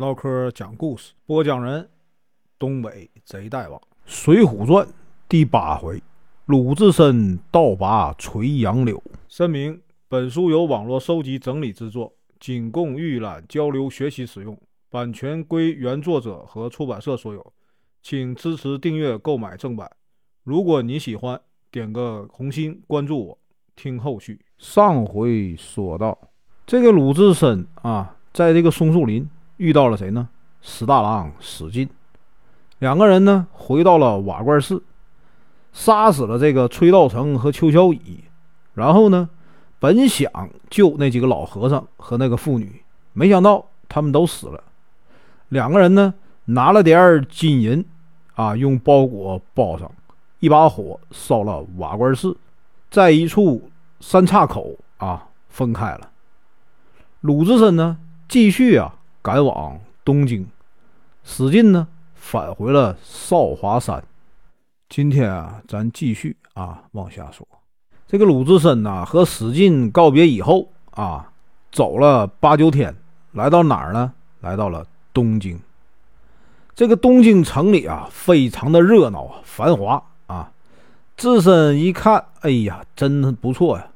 唠嗑讲故事，播讲人：东北贼大王，《水浒传》第八回：鲁智深倒拔垂杨柳。声明：本书由网络收集整理制作，仅供预览、交流、学习使用，版权归原作者和出版社所有，请支持订阅、购买正版。如果你喜欢，点个红心，关注我，听后续。上回。说到，这个鲁智深啊，在这个松树林遇到了谁呢？史大郎史进，两个人呢回到了瓦罐寺，杀死了这个崔道成和邱小乙，然后呢，本想救那几个老和尚和那个妇女，没想到他们都死了。两个人呢拿了点金银啊，用包裹包上，一把火烧了瓦罐寺，在一处。三岔口啊，分开了。鲁智深呢，继续啊赶往东京；史进呢，返回了少华山。今天啊，咱继续啊往下说。这个鲁智深呐，和史进告别以后啊，走了八九天，来到哪儿呢？来到了东京。这个东京城里啊，非常的热闹啊，繁华啊。智深一看，哎呀，真不错呀。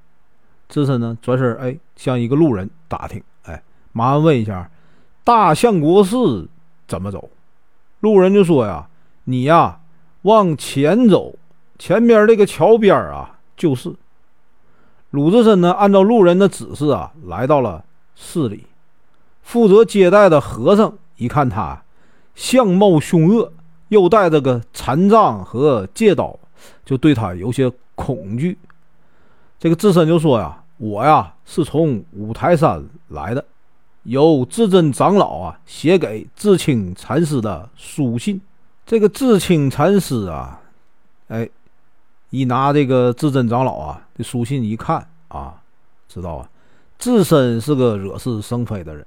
智深呢，转身哎，向一个路人打听，哎，麻烦问一下，大相国寺怎么走？路人就说呀，你呀，往前走，前边这个桥边啊，就是。鲁智深呢，按照路人的指示啊，来到了寺里。负责接待的和尚一看他相貌凶恶，又带着个禅杖和戒刀，就对他有些恐惧。这个智深就说呀。我呀是从五台山来的，由智真长老啊写给智清禅师的书信。这个智清禅师啊，哎，一拿这个智真长老啊的书信一看啊，知道啊，智深是个惹是生非的人。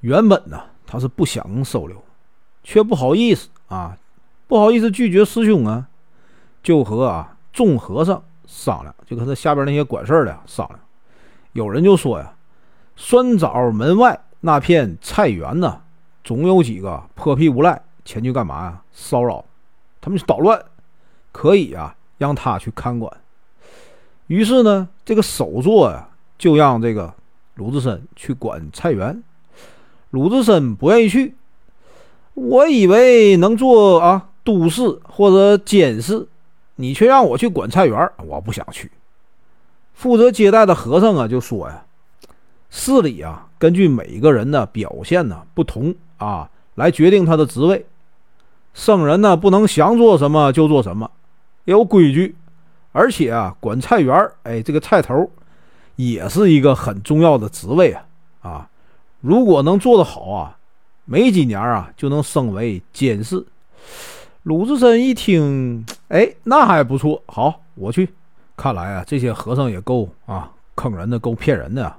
原本呢他是不想收留，却不好意思啊，不好意思拒绝师兄啊，就和啊众和尚。商量，就跟他下边那些管事的商量。有人就说呀，酸枣门外那片菜园呢，总有几个泼皮无赖前去干嘛呀？骚扰，他们去捣乱，可以啊，让他去看管。于是呢，这个首座呀，就让这个鲁智深去管菜园。鲁智深不愿意去，我以为能做啊都事或者监事。你却让我去管菜园，我不想去。负责接待的和尚啊，就说呀：“寺里啊，根据每个人的表现呢不同啊，来决定他的职位。僧人呢，不能想做什么就做什么，有规矩。而且啊，管菜园，哎，这个菜头也是一个很重要的职位啊啊！如果能做得好啊，没几年啊，就能升为监事。”鲁智深一听，哎，那还不错。好，我去。看来啊，这些和尚也够啊，坑人的，够骗人的啊。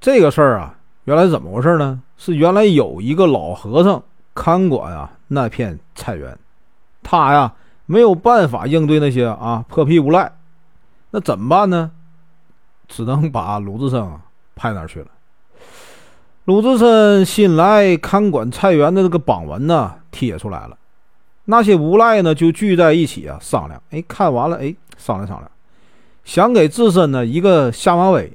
这个事儿啊，原来怎么回事呢？是原来有一个老和尚看管啊那片菜园，他呀没有办法应对那些啊破皮无赖，那怎么办呢？只能把鲁智深派那儿去了。鲁智深新来看管菜园的这个榜文呢，贴出来了。那些无赖呢，就聚在一起啊，商量。哎，看完了，哎，商量商量，想给自身呢一个下马威。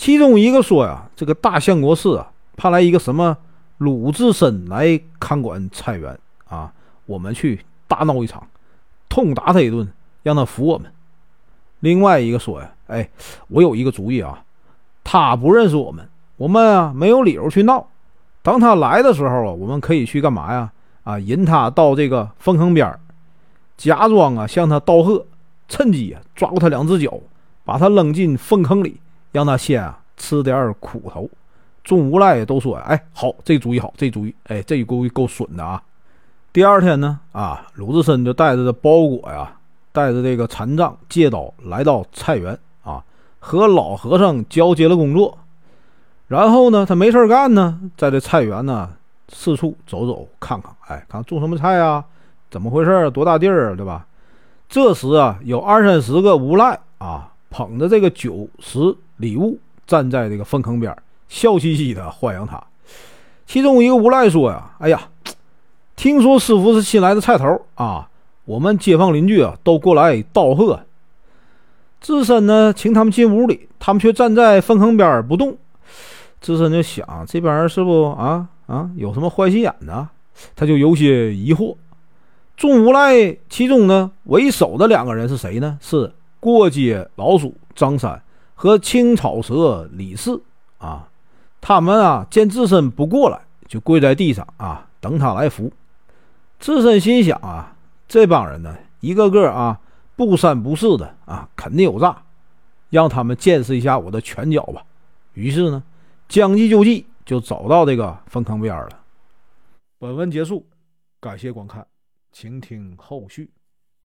其中一个说呀，这个大相国寺啊，派来一个什么鲁智深来看管菜园啊，我们去大闹一场，痛打他一顿，让他服我们。另外一个说呀，哎，我有一个主意啊，他不认识我们，我们啊没有理由去闹。等他来的时候啊，我们可以去干嘛呀？啊，引他到这个粪坑边假装啊向他道贺，趁机啊抓住他两只脚，把他扔进粪坑里，让他先啊吃点苦头。众无赖都说：“哎，好，这主意好，这主意，哎，这主意够损的啊！”第二天呢，啊，鲁智深就带着这包裹呀，带着这个禅杖、戒刀，来到菜园啊，和老和尚交接了工作。然后呢，他没事干呢，在这菜园呢。四处走走看看，哎，看种什么菜啊？怎么回事？多大地儿，对吧？这时啊，有二三十个无赖啊，捧着这个酒食礼物，站在这个粪坑边，笑嘻嘻的欢迎他。其中一个无赖说呀：“哎呀，听说师傅是新来的菜头啊，我们街坊邻居啊都过来道贺。”智深呢，请他们进屋里，他们却站在粪坑边不动。智深就想，这帮人是不啊啊有什么坏心眼呢？他就有些疑惑。众无赖其中呢，为首的两个人是谁呢？是过街老鼠张三和青草蛇李四啊。他们啊见智深不过来，就跪在地上啊等他来扶。智深心想啊，这帮人呢，一个个啊。不三不四的啊，肯定有诈，让他们见识一下我的拳脚吧。于是呢，将计就计，就走到这个粪坑边了。本文结束，感谢观看，请听后续。